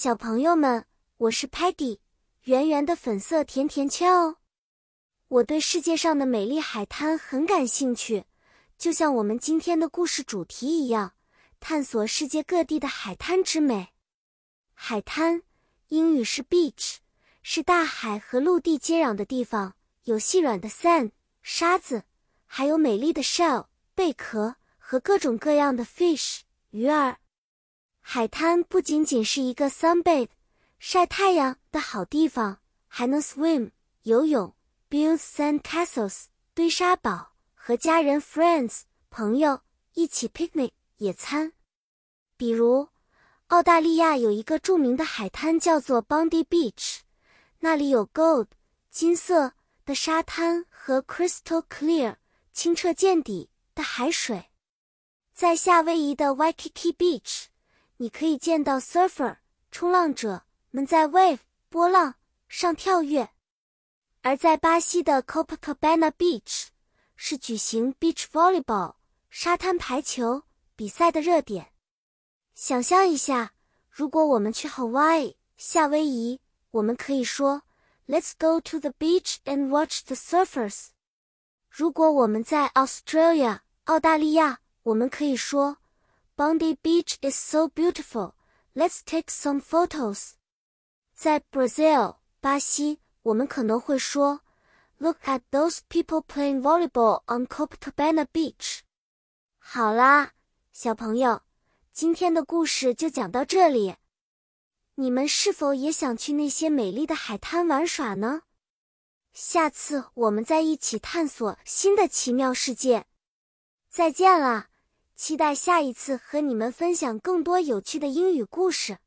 小朋友们，我是 Patty，圆圆的粉色甜甜圈哦。我对世界上的美丽海滩很感兴趣，就像我们今天的故事主题一样，探索世界各地的海滩之美。海滩，英语是 beach，是大海和陆地接壤的地方，有细软的 sand 沙子，还有美丽的 shell 贝壳和各种各样的 fish 鱼儿。海滩不仅仅是一个 sunbathe 晒太阳的好地方，还能 swim 游泳，build sand castles 堆沙堡，和家人 friends 朋友一起 picnic 野餐。比如，澳大利亚有一个著名的海滩叫做 Bondi Beach，那里有 gold 金色的沙滩和 crystal clear 清澈见底的海水。在夏威夷的 Waikiki Beach。你可以见到 surfer 冲浪者们在 wave 波浪上跳跃，而在巴西的 Copacabana Beach 是举行 beach volleyball 沙滩排球比赛的热点。想象一下，如果我们去 Hawaii 夏威夷，我们可以说 Let's go to the beach and watch the surfers。如果我们在 Australia 澳大利亚，我们可以说。Bondi Beach is so beautiful. Let's take some photos. 在 Brazil 巴西，我们可能会说，Look at those people playing volleyball on Copacabana Beach. 好啦，小朋友，今天的故事就讲到这里。你们是否也想去那些美丽的海滩玩耍呢？下次我们再一起探索新的奇妙世界。再见了。期待下一次和你们分享更多有趣的英语故事。